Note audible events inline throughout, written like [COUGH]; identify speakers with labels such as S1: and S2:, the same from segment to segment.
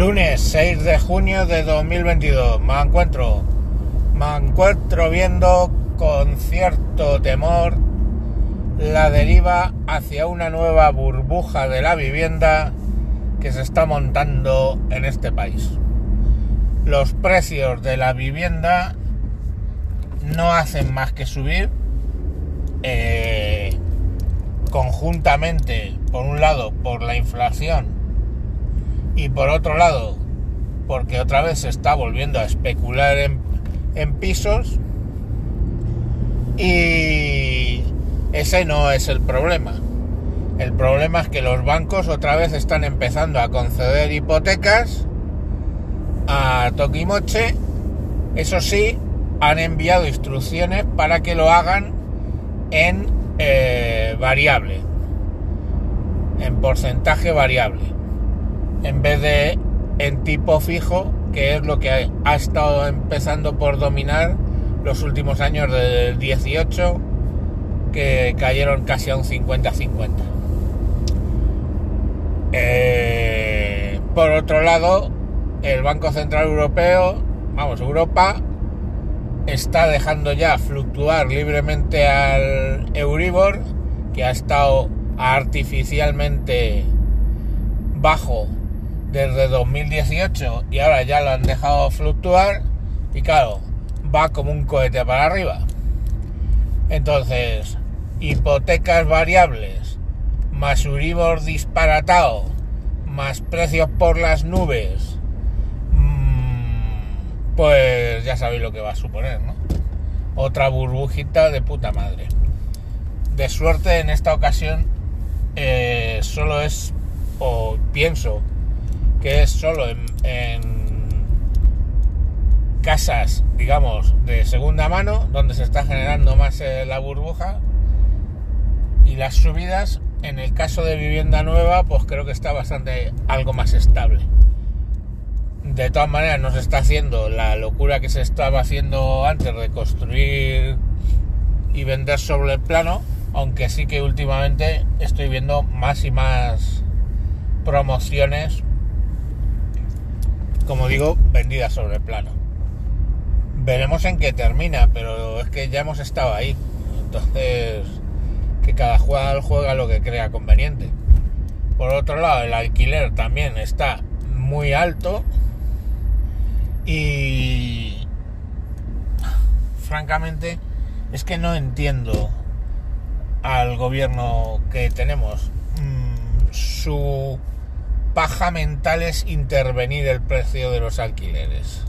S1: Lunes 6 de junio de 2022. Me encuentro, me encuentro viendo con cierto temor la deriva hacia una nueva burbuja de la vivienda que se está montando en este país. Los precios de la vivienda no hacen más que subir eh, conjuntamente, por un lado, por la inflación y por otro lado, porque otra vez se está volviendo a especular en, pisos y ese no es el problema. El problema es que los bancos otra vez están empezando a conceder hipotecas a Tokimoche. Eso sí, han enviado instrucciones para que lo hagan en eh, variable, en porcentaje variable en vez de en tipo fijo, que es lo que ha estado empezando por dominar los últimos años del 18, que cayeron casi a un 50-50. Eh, por otro lado, el Banco Central Europeo, vamos, Europa, está dejando ya fluctuar libremente al Euribor, que ha estado artificialmente bajo desde 2018 y ahora ya lo han dejado fluctuar y claro, va como un cohete para arriba. Entonces, hipotecas variables, más Uribor disparatado, más precios por las nubes, mm, pues ya sabéis lo que va a suponer, ¿no? Otra burbujita de puta madre. De suerte en esta ocasión eh, solo es, o pienso, que es solo en, casas, digamos, de segunda mano, donde se está generando más eh, la burbuja. Y las subidas, en el caso de vivienda nueva, pues creo que está bastante algo más estable. De todas maneras, no se está haciendo la locura que se estaba haciendo antes de construir y vender sobre el plano, aunque sí que últimamente estoy viendo más y más promociones como digo, vendida sobre el plano. Veremos en qué termina, pero es que ya hemos estado ahí. Entonces, que cada jugador juega lo que crea conveniente. Por otro lado, el alquiler también está muy alto y francamente es que no entiendo al gobierno que tenemos. Mm, su paja mental es intervenir el precio de los alquileres.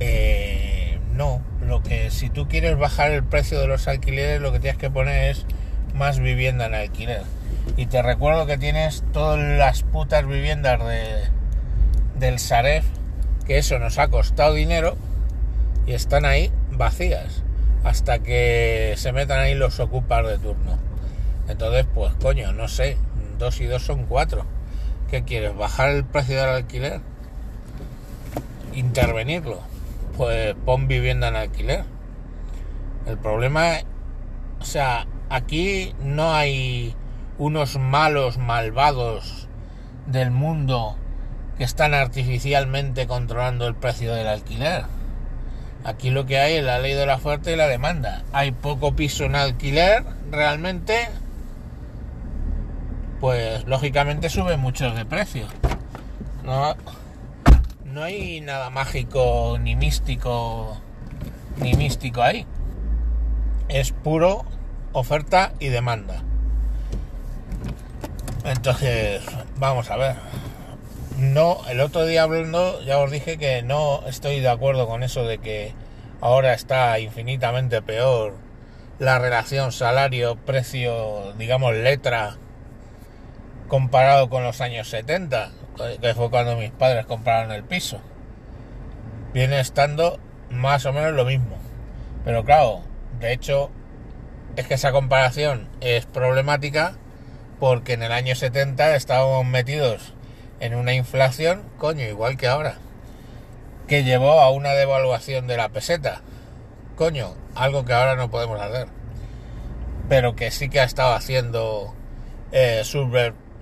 S1: Eh, no, lo que si tú quieres bajar el precio de los alquileres, lo que tienes que poner es más vivienda en alquiler. Y te recuerdo que tienes todas las putas viviendas de, del Saref, que eso nos ha costado dinero y están ahí vacías hasta que se metan ahí los ocupas de turno. Entonces, pues coño, no sé, dos y dos son cuatro ¿Qué quieres? ¿Bajar el precio del alquiler? ¿Intervenirlo? Pues pon vivienda en alquiler. El problema, o sea, aquí no hay unos malos malvados del mundo que están artificialmente controlando el precio del alquiler. Aquí lo que hay es la ley de la oferta y la demanda. Hay poco piso en alquiler realmente pues lógicamente sube mucho de precio. No, no hay nada mágico ni místico ni místico ahí. Es puro oferta y demanda. Entonces, vamos a ver. No, el otro día hablando ya os dije que no estoy de acuerdo con eso de que ahora está infinitamente peor la relación salario-precio, digamos, letra comparado con los años 70, que fue cuando mis padres compraron el piso. Viene estando más o menos lo mismo. Pero claro, de hecho, es que esa comparación es problemática porque en el año 70 estábamos metidos en una inflación, coño, igual que ahora, que llevó a una devaluación de la peseta. Coño, algo que ahora no podemos hacer. Pero que sí que ha estado haciendo eh,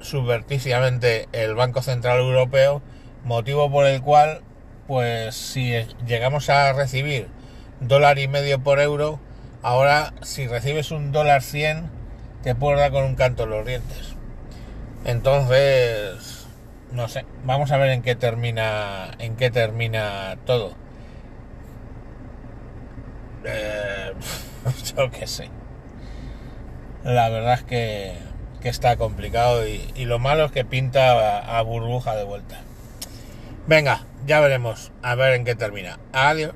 S1: subverticiamente el Banco Central Europeo, motivo por el cual, pues si llegamos a recibir dólar y medio por euro, ahora si recibes un dólar 100, te puedes dar con un canto en los dientes. Entonces, no sé, vamos a ver en qué termina, en qué termina todo. Eh, [LAUGHS] yo qué sé. La verdad es que, que está complicado y, lo malo es que pinta a, a burbuja de vuelta. Venga, ya veremos a ver en qué termina. Adiós.